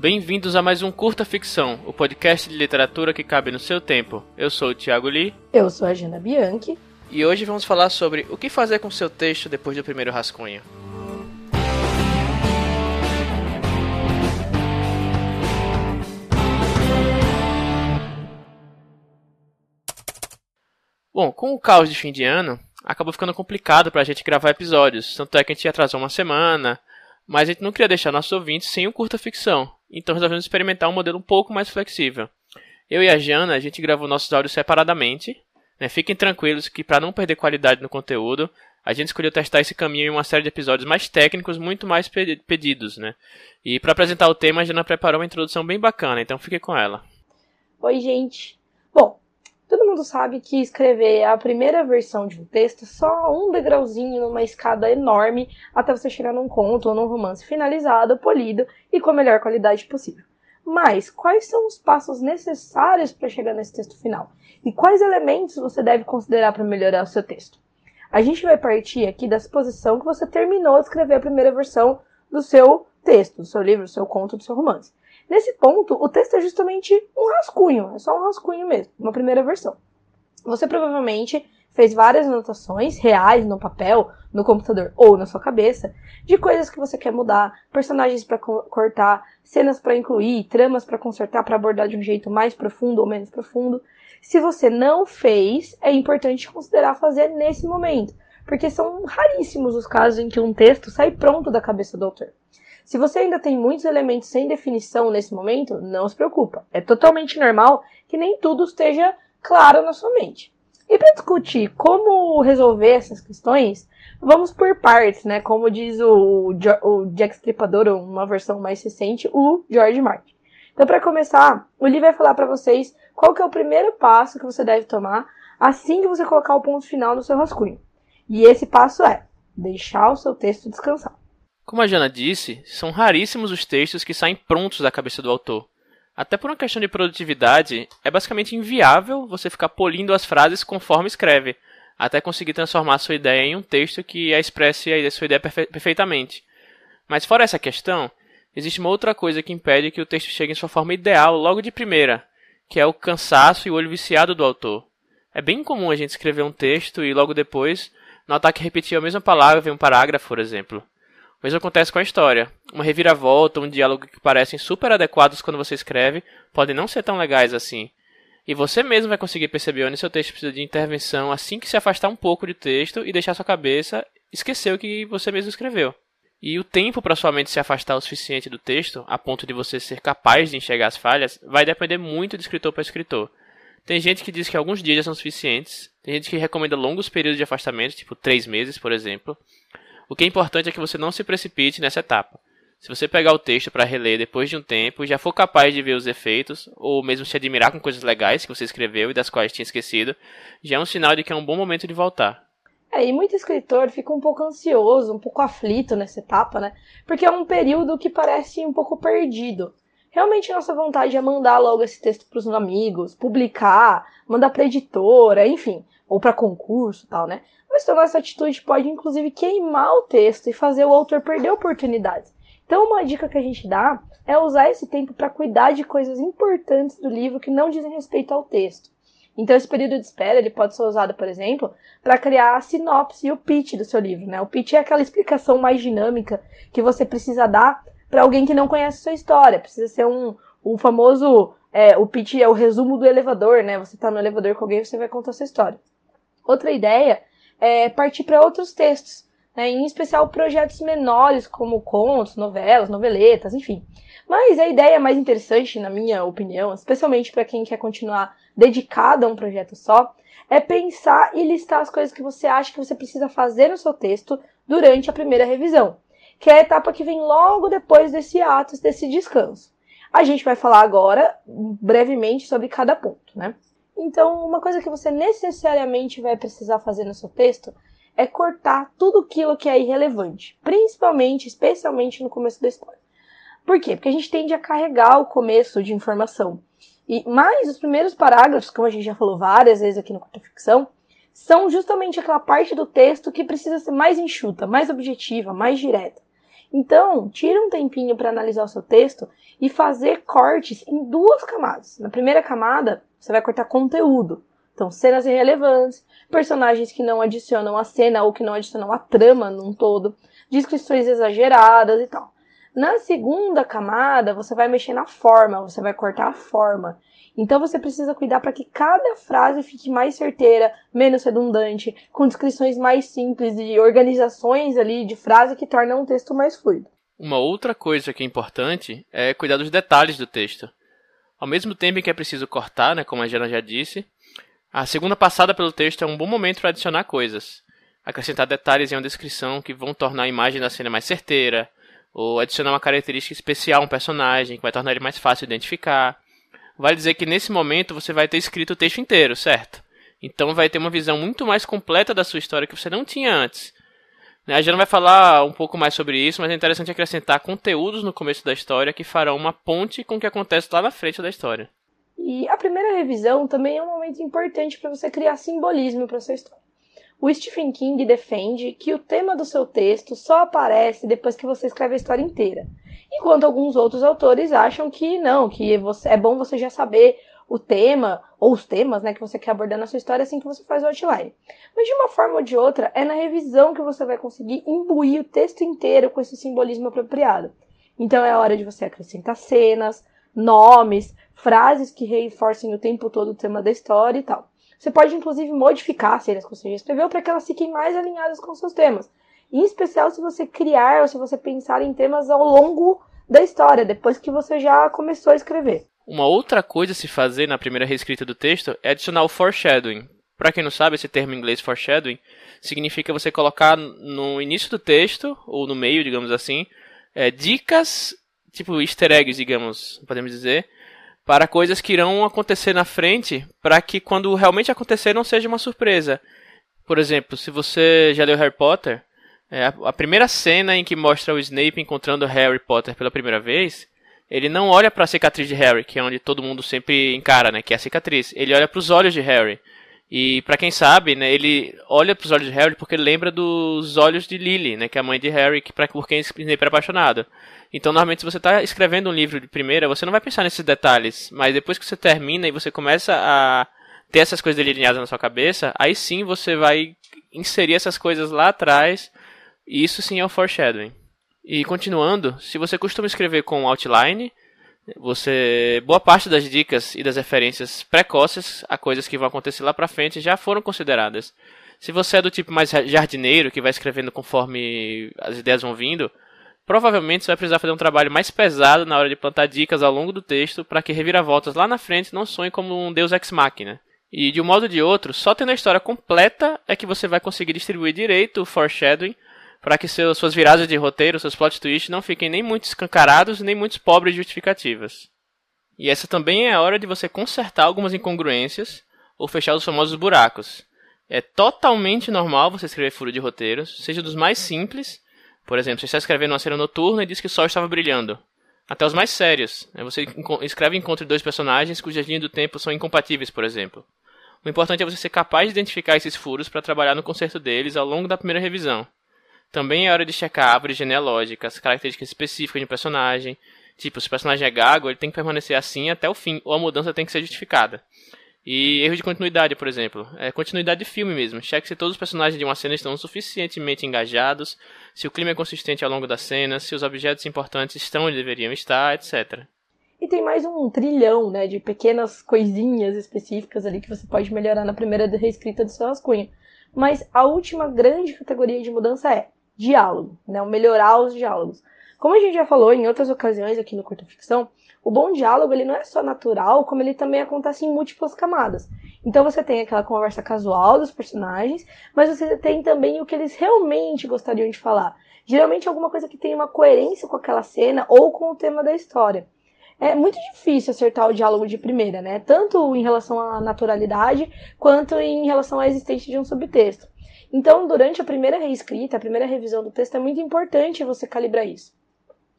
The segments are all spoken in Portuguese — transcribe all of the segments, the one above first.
Bem-vindos a mais um Curta Ficção, o podcast de literatura que cabe no seu tempo. Eu sou o Thiago Lee. Eu sou a Gina Bianchi. E hoje vamos falar sobre o que fazer com seu texto depois do primeiro rascunho. Bom, com o caos de fim de ano, acabou ficando complicado pra gente gravar episódios. Tanto é que a gente atrasou uma semana, mas a gente não queria deixar nossos ouvintes sem o curta ficção. Então resolvemos experimentar um modelo um pouco mais flexível. Eu e a Jana, a gente gravou nossos áudios separadamente. Né? Fiquem tranquilos que para não perder qualidade no conteúdo, a gente escolheu testar esse caminho em uma série de episódios mais técnicos, muito mais pedidos, né? E para apresentar o tema, a Jana preparou uma introdução bem bacana, então fique com ela. Oi, gente. Todo mundo sabe que escrever a primeira versão de um texto é só um degrauzinho numa escada enorme até você chegar num conto ou num romance finalizado, polido e com a melhor qualidade possível. Mas quais são os passos necessários para chegar nesse texto final? E quais elementos você deve considerar para melhorar o seu texto? A gente vai partir aqui da suposição que você terminou de escrever a primeira versão do seu texto, do seu livro, do seu conto, do seu romance. Nesse ponto, o texto é justamente um rascunho, é só um rascunho mesmo, uma primeira versão. Você provavelmente fez várias anotações reais no papel, no computador ou na sua cabeça, de coisas que você quer mudar, personagens para co cortar, cenas para incluir, tramas para consertar, para abordar de um jeito mais profundo ou menos profundo. Se você não fez, é importante considerar fazer nesse momento, porque são raríssimos os casos em que um texto sai pronto da cabeça do autor. Se você ainda tem muitos elementos sem definição nesse momento, não se preocupa. É totalmente normal que nem tudo esteja claro na sua mente. E para discutir como resolver essas questões, vamos por partes, né? Como diz o, o Jack Stripador, uma versão mais recente, o George Martin. Então, para começar, o Lee vai falar para vocês qual que é o primeiro passo que você deve tomar assim que você colocar o ponto final no seu rascunho. E esse passo é deixar o seu texto descansar. Como a Jana disse, são raríssimos os textos que saem prontos da cabeça do autor. Até por uma questão de produtividade, é basicamente inviável você ficar polindo as frases conforme escreve, até conseguir transformar sua ideia em um texto que a expresse a sua ideia perfe perfeitamente. Mas fora essa questão, existe uma outra coisa que impede que o texto chegue em sua forma ideal logo de primeira, que é o cansaço e o olho viciado do autor. É bem comum a gente escrever um texto e logo depois notar que repetir a mesma palavra em um parágrafo, por exemplo. O mesmo acontece com a história. Uma reviravolta, um diálogo que parecem super adequados quando você escreve, podem não ser tão legais assim. E você mesmo vai conseguir perceber onde seu texto precisa de intervenção assim que se afastar um pouco do texto e deixar sua cabeça esquecer o que você mesmo escreveu. E o tempo para sua mente se afastar o suficiente do texto, a ponto de você ser capaz de enxergar as falhas, vai depender muito de escritor para escritor. Tem gente que diz que alguns dias já são suficientes, tem gente que recomenda longos períodos de afastamento, tipo três meses, por exemplo. O que é importante é que você não se precipite nessa etapa. Se você pegar o texto para reler depois de um tempo e já for capaz de ver os efeitos, ou mesmo se admirar com coisas legais que você escreveu e das quais tinha esquecido, já é um sinal de que é um bom momento de voltar. É, e muito escritor fica um pouco ansioso, um pouco aflito nessa etapa, né? Porque é um período que parece um pouco perdido. Realmente nossa vontade é mandar logo esse texto para os amigos, publicar, mandar para editora, enfim, ou para concurso, tal, né? Mas tomar essa atitude pode inclusive queimar o texto e fazer o autor perder oportunidades. Então, uma dica que a gente dá é usar esse tempo para cuidar de coisas importantes do livro que não dizem respeito ao texto. Então, esse período de espera ele pode ser usado, por exemplo, para criar a sinopse e o pitch do seu livro. Né? O pitch é aquela explicação mais dinâmica que você precisa dar para alguém que não conhece a sua história. Precisa ser um, o famoso. É, o pitch é o resumo do elevador, né? Você está no elevador com alguém e você vai contar a sua história. Outra ideia é, partir para outros textos, né, em especial projetos menores, como contos, novelas, noveletas, enfim. Mas a ideia mais interessante, na minha opinião, especialmente para quem quer continuar dedicado a um projeto só, é pensar e listar as coisas que você acha que você precisa fazer no seu texto durante a primeira revisão, que é a etapa que vem logo depois desse ato, desse descanso. A gente vai falar agora brevemente sobre cada ponto, né? Então, uma coisa que você necessariamente vai precisar fazer no seu texto é cortar tudo aquilo que é irrelevante, principalmente, especialmente no começo da história. Por quê? Porque a gente tende a carregar o começo de informação. E mais os primeiros parágrafos, como a gente já falou várias vezes aqui no Curta Ficção, são justamente aquela parte do texto que precisa ser mais enxuta, mais objetiva, mais direta. Então, tira um tempinho para analisar o seu texto e fazer cortes em duas camadas. Na primeira camada, você vai cortar conteúdo. Então, cenas irrelevantes, personagens que não adicionam a cena ou que não adicionam a trama num todo, descrições exageradas e tal. Na segunda camada, você vai mexer na forma, você vai cortar a forma. Então você precisa cuidar para que cada frase fique mais certeira, menos redundante, com descrições mais simples e organizações ali de frase que tornam um texto mais fluido. Uma outra coisa que é importante é cuidar dos detalhes do texto. Ao mesmo tempo em que é preciso cortar, né, como a Jana já disse, a segunda passada pelo texto é um bom momento para adicionar coisas. Acrescentar detalhes em uma descrição que vão tornar a imagem da cena mais certeira, ou adicionar uma característica especial a um personagem que vai tornar ele mais fácil de identificar. Vale dizer que nesse momento você vai ter escrito o texto inteiro, certo? Então vai ter uma visão muito mais completa da sua história que você não tinha antes. Né, a Jana vai falar um pouco mais sobre isso, mas é interessante acrescentar conteúdos no começo da história que farão uma ponte com o que acontece lá na frente da história. E a primeira revisão também é um momento importante para você criar simbolismo para sua história. O Stephen King defende que o tema do seu texto só aparece depois que você escreve a história inteira. Enquanto alguns outros autores acham que não, que é bom você já saber o tema, ou os temas né, que você quer abordar na sua história assim que você faz o outline. Mas de uma forma ou de outra, é na revisão que você vai conseguir imbuir o texto inteiro com esse simbolismo apropriado. Então é a hora de você acrescentar cenas, nomes, frases que reforcem o tempo todo o tema da história e tal. Você pode, inclusive, modificar as cenas que você já escreveu para que elas fiquem mais alinhadas com seus temas. Em especial se você criar ou se você pensar em temas ao longo da história, depois que você já começou a escrever. Uma outra coisa a se fazer na primeira reescrita do texto é adicionar o foreshadowing. Para quem não sabe, esse termo em inglês foreshadowing significa você colocar no início do texto, ou no meio, digamos assim, é, dicas, tipo easter eggs, digamos, podemos dizer, para coisas que irão acontecer na frente, para que quando realmente acontecer não seja uma surpresa. Por exemplo, se você já leu Harry Potter, é, a primeira cena em que mostra o Snape encontrando Harry Potter pela primeira vez, ele não olha para a cicatriz de Harry, que é onde todo mundo sempre encara, né, que é a cicatriz. Ele olha para os olhos de Harry. E para quem sabe, né, ele olha para os olhos de Harry porque lembra dos olhos de Lily, né, que é a mãe de Harry, que por quem Snape era apaixonado. Então, normalmente, se você está escrevendo um livro de primeira, você não vai pensar nesses detalhes. Mas depois que você termina e você começa a ter essas coisas delineadas na sua cabeça, aí sim você vai inserir essas coisas lá atrás. E isso sim é o foreshadowing. E continuando, se você costuma escrever com outline, você boa parte das dicas e das referências precoces a coisas que vão acontecer lá para frente já foram consideradas. Se você é do tipo mais jardineiro que vai escrevendo conforme as ideias vão vindo, Provavelmente você vai precisar fazer um trabalho mais pesado na hora de plantar dicas ao longo do texto para que reviravoltas lá na frente não soem como um deus ex machina. E de um modo ou de outro, só tendo a história completa é que você vai conseguir distribuir direito o foreshadowing para que seus, suas viradas de roteiro, seus plot twists não fiquem nem muito escancarados nem muito pobres de justificativas. E essa também é a hora de você consertar algumas incongruências ou fechar os famosos buracos. É totalmente normal você escrever furo de roteiros, seja dos mais simples por exemplo, você está escrevendo uma cena noturna e diz que o sol estava brilhando. Até os mais sérios. Né? Você escreve encontro de dois personagens cujas linhas do tempo são incompatíveis, por exemplo. O importante é você ser capaz de identificar esses furos para trabalhar no conserto deles ao longo da primeira revisão. Também é hora de checar árvores genealógicas, características específicas de um personagem. Tipo, se o personagem é gago, ele tem que permanecer assim até o fim, ou a mudança tem que ser justificada. E erro de continuidade, por exemplo. É continuidade de filme mesmo. Cheque se todos os personagens de uma cena estão suficientemente engajados, se o clima é consistente ao longo da cena, se os objetos importantes estão onde deveriam estar, etc. E tem mais um trilhão, né, de pequenas coisinhas específicas ali que você pode melhorar na primeira reescrita do seu rascunho. Mas a última grande categoria de mudança é diálogo, né, melhorar os diálogos. Como a gente já falou em outras ocasiões aqui no Curta Ficção, o bom diálogo ele não é só natural, como ele também acontece em múltiplas camadas. Então você tem aquela conversa casual dos personagens, mas você tem também o que eles realmente gostariam de falar. Geralmente alguma coisa que tem uma coerência com aquela cena ou com o tema da história. É muito difícil acertar o diálogo de primeira, né? Tanto em relação à naturalidade quanto em relação à existência de um subtexto. Então, durante a primeira reescrita, a primeira revisão do texto, é muito importante você calibrar isso.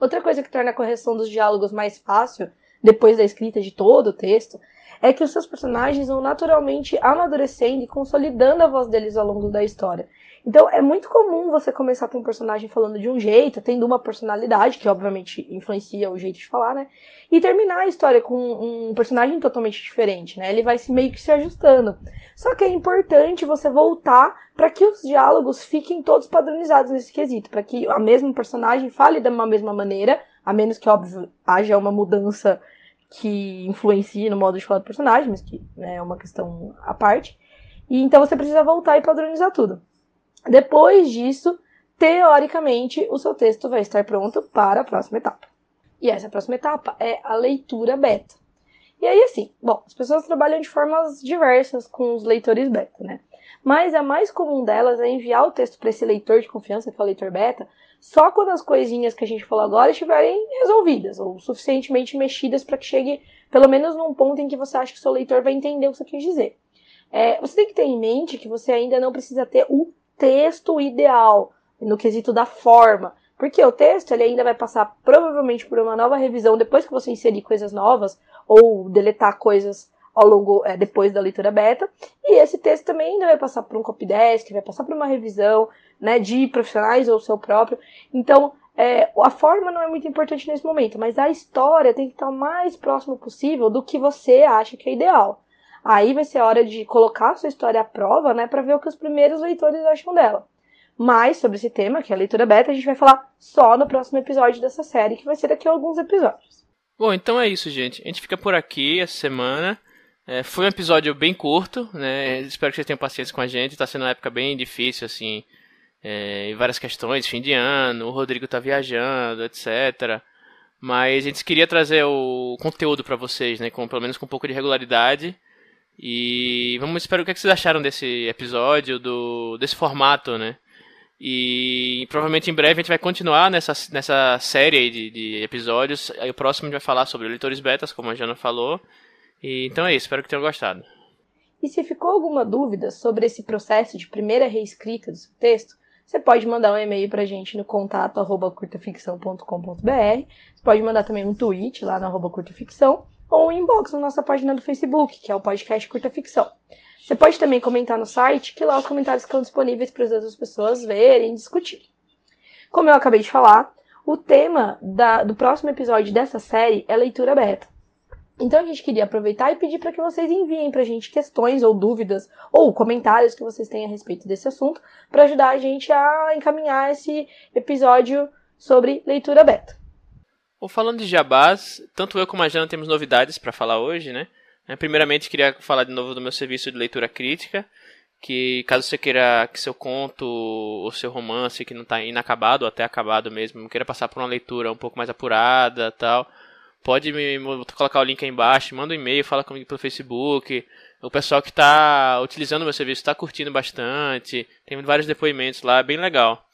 Outra coisa que torna a correção dos diálogos mais fácil, depois da escrita de todo o texto, é que os seus personagens vão naturalmente amadurecendo e consolidando a voz deles ao longo da história. Então é muito comum você começar com um personagem falando de um jeito, tendo uma personalidade, que obviamente influencia o jeito de falar, né? E terminar a história com um personagem totalmente diferente, né? Ele vai se meio que se ajustando. Só que é importante você voltar para que os diálogos fiquem todos padronizados nesse quesito, para que a mesma personagem fale da mesma maneira, a menos que, óbvio, haja uma mudança que influencie no modo de falar do personagem, mas que né, é uma questão à parte. E então você precisa voltar e padronizar tudo. Depois disso, teoricamente, o seu texto vai estar pronto para a próxima etapa. E essa próxima etapa é a leitura beta. E aí, assim, bom, as pessoas trabalham de formas diversas com os leitores beta, né? Mas a mais comum delas é enviar o texto para esse leitor de confiança, que é o leitor beta, só quando as coisinhas que a gente falou agora estiverem resolvidas ou suficientemente mexidas para que chegue pelo menos num ponto em que você acha que o seu leitor vai entender o que você quis dizer. É, você tem que ter em mente que você ainda não precisa ter o texto ideal, no quesito da forma. Porque o texto ele ainda vai passar provavelmente por uma nova revisão depois que você inserir coisas novas ou deletar coisas ao longo é, depois da leitura beta. E esse texto também ainda vai passar por um copy desk, vai passar por uma revisão, né, de profissionais ou seu próprio. Então, é, a forma não é muito importante nesse momento, mas a história tem que estar o mais próximo possível do que você acha que é ideal. Aí vai ser a hora de colocar a sua história à prova, né, para ver o que os primeiros leitores acham dela. Mas sobre esse tema, que é a leitura beta, a gente vai falar só no próximo episódio dessa série, que vai ser daqui a alguns episódios. Bom, então é isso, gente. A gente fica por aqui essa semana. É, foi um episódio bem curto, né? Espero que vocês tenham paciência com a gente. Tá sendo uma época bem difícil, assim, é, várias questões, fim de ano, o Rodrigo tá viajando, etc. Mas a gente queria trazer o conteúdo para vocês, né? Com, pelo menos com um pouco de regularidade. E vamos esperar o que, é que vocês acharam desse episódio, do desse formato, né? E provavelmente em breve a gente vai continuar nessa, nessa série de, de episódios. Aí o próximo a gente vai falar sobre leitores betas, como a Jana falou. E, então é isso, espero que tenham gostado. E se ficou alguma dúvida sobre esse processo de primeira reescrita do seu texto, você pode mandar um e-mail pra gente no contato arroba curtaficção.com.br. Você pode mandar também um tweet lá no arroba curtaficção ou um inbox na nossa página do Facebook, que é o podcast Curta Ficção. Você pode também comentar no site, que lá os comentários ficam disponíveis para as outras pessoas verem e discutir. Como eu acabei de falar, o tema da, do próximo episódio dessa série é leitura beta. Então a gente queria aproveitar e pedir para que vocês enviem para a gente questões ou dúvidas ou comentários que vocês têm a respeito desse assunto para ajudar a gente a encaminhar esse episódio sobre leitura beta. Bom, falando de jabás, tanto eu como a Jana temos novidades para falar hoje, né? É, primeiramente, queria falar de novo do meu serviço de leitura crítica, que caso você queira que seu conto ou seu romance que não está inacabado ou até acabado mesmo, queira passar por uma leitura um pouco mais apurada tal, pode me colocar o link aí embaixo, manda um e-mail, fala comigo pelo Facebook. O pessoal que está utilizando o meu serviço está curtindo bastante, tem vários depoimentos lá, é bem legal.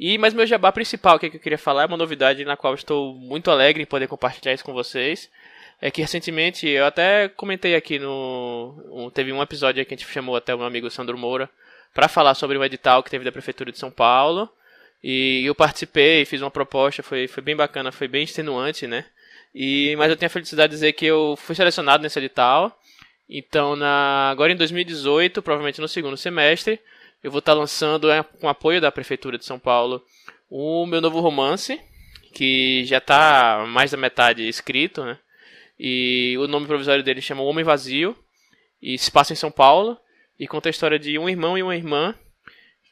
E mas meu jabá principal que eu queria falar é uma novidade na qual estou muito alegre em poder compartilhar isso com vocês. É que recentemente eu até comentei aqui no um, teve um episódio que a gente chamou até o meu amigo Sandro Moura para falar sobre o edital que teve da prefeitura de São Paulo. E eu participei, fiz uma proposta, foi, foi bem bacana, foi bem extenuante, né? E, mas eu tenho a felicidade de dizer que eu fui selecionado nesse edital. Então, na, agora em 2018, provavelmente no segundo semestre, eu vou estar lançando, é, com apoio da Prefeitura de São Paulo, o meu novo romance, que já está mais da metade escrito, né? E o nome provisório dele chama O Homem Vazio, e se passa em São Paulo, e conta a história de um irmão e uma irmã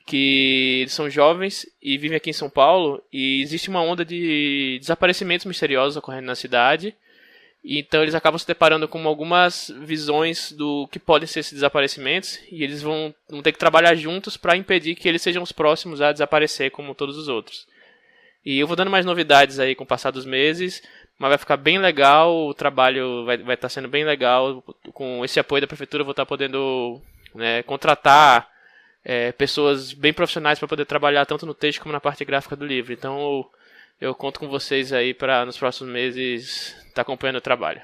que são jovens e vivem aqui em São Paulo, e existe uma onda de desaparecimentos misteriosos ocorrendo na cidade. Então eles acabam se deparando com algumas visões do que podem ser esses desaparecimentos e eles vão, vão ter que trabalhar juntos para impedir que eles sejam os próximos a desaparecer como todos os outros. E eu vou dando mais novidades aí com o passar dos meses, mas vai ficar bem legal, o trabalho vai estar tá sendo bem legal. Com esse apoio da prefeitura eu vou estar tá podendo né, contratar é, pessoas bem profissionais para poder trabalhar tanto no texto como na parte gráfica do livro. Então eu, conto com vocês aí para nos próximos meses está acompanhando o trabalho.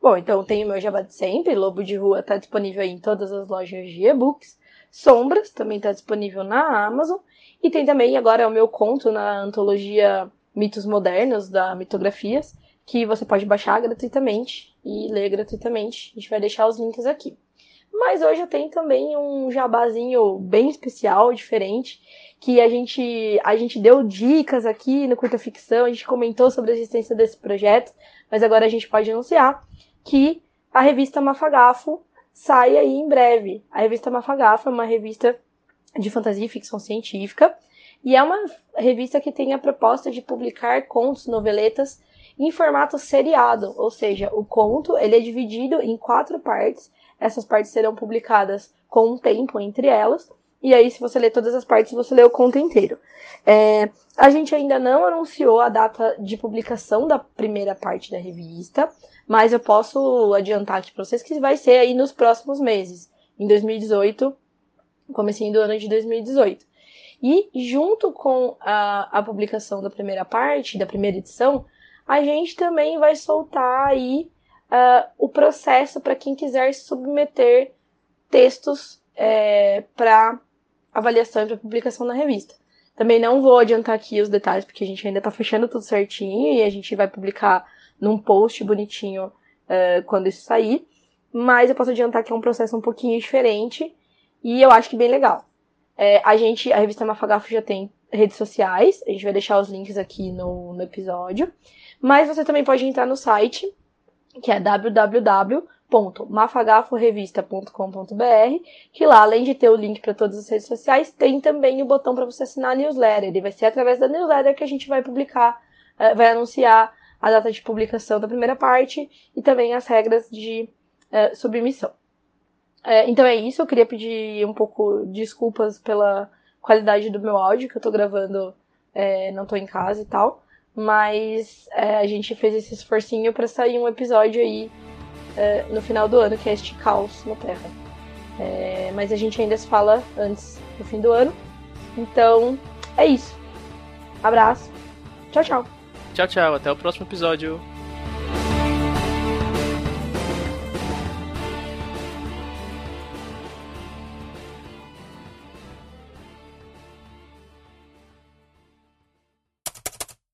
Bom, então tem o meu jabá de sempre, Lobo de Rua está disponível em todas as lojas de e-books. Sombras também está disponível na Amazon. E tem também agora o meu conto na antologia Mitos Modernos da Mitografias, que você pode baixar gratuitamente e ler gratuitamente. A gente vai deixar os links aqui. Mas hoje eu tenho também um jabazinho bem especial, diferente, que a gente, a gente deu dicas aqui no Curta Ficção, a gente comentou sobre a existência desse projeto, mas agora a gente pode anunciar que a revista Mafagafo sai aí em breve. A revista Mafagafo é uma revista de fantasia e ficção científica, e é uma revista que tem a proposta de publicar contos, noveletas em formato seriado, ou seja, o conto ele é dividido em quatro partes. Essas partes serão publicadas com um tempo entre elas. E aí, se você ler todas as partes, você lê o conto inteiro. É, a gente ainda não anunciou a data de publicação da primeira parte da revista, mas eu posso adiantar aqui para vocês que vai ser aí nos próximos meses, em 2018, comecinho do ano de 2018. E junto com a, a publicação da primeira parte, da primeira edição, a gente também vai soltar aí uh, o processo para quem quiser submeter textos é, para avaliação e para publicação na revista. Também não vou adiantar aqui os detalhes, porque a gente ainda está fechando tudo certinho e a gente vai publicar num post bonitinho uh, quando isso sair. Mas eu posso adiantar que é um processo um pouquinho diferente e eu acho que bem legal. É, a gente, a revista Mafagafo já tem redes sociais, a gente vai deixar os links aqui no, no episódio. Mas você também pode entrar no site, que é www.mafagaforevista.com.br, que lá, além de ter o link para todas as redes sociais, tem também o botão para você assinar a newsletter. Ele vai ser através da newsletter que a gente vai publicar, eh, vai anunciar a data de publicação da primeira parte e também as regras de uh, submissão. É, então é isso, eu queria pedir um pouco de desculpas pela qualidade do meu áudio, que eu tô gravando, é, não tô em casa e tal. Mas é, a gente fez esse esforcinho para sair um episódio aí é, no final do ano, que é este caos na Terra. É, mas a gente ainda se fala antes do fim do ano. Então, é isso. Abraço. Tchau, tchau. Tchau, tchau. Até o próximo episódio.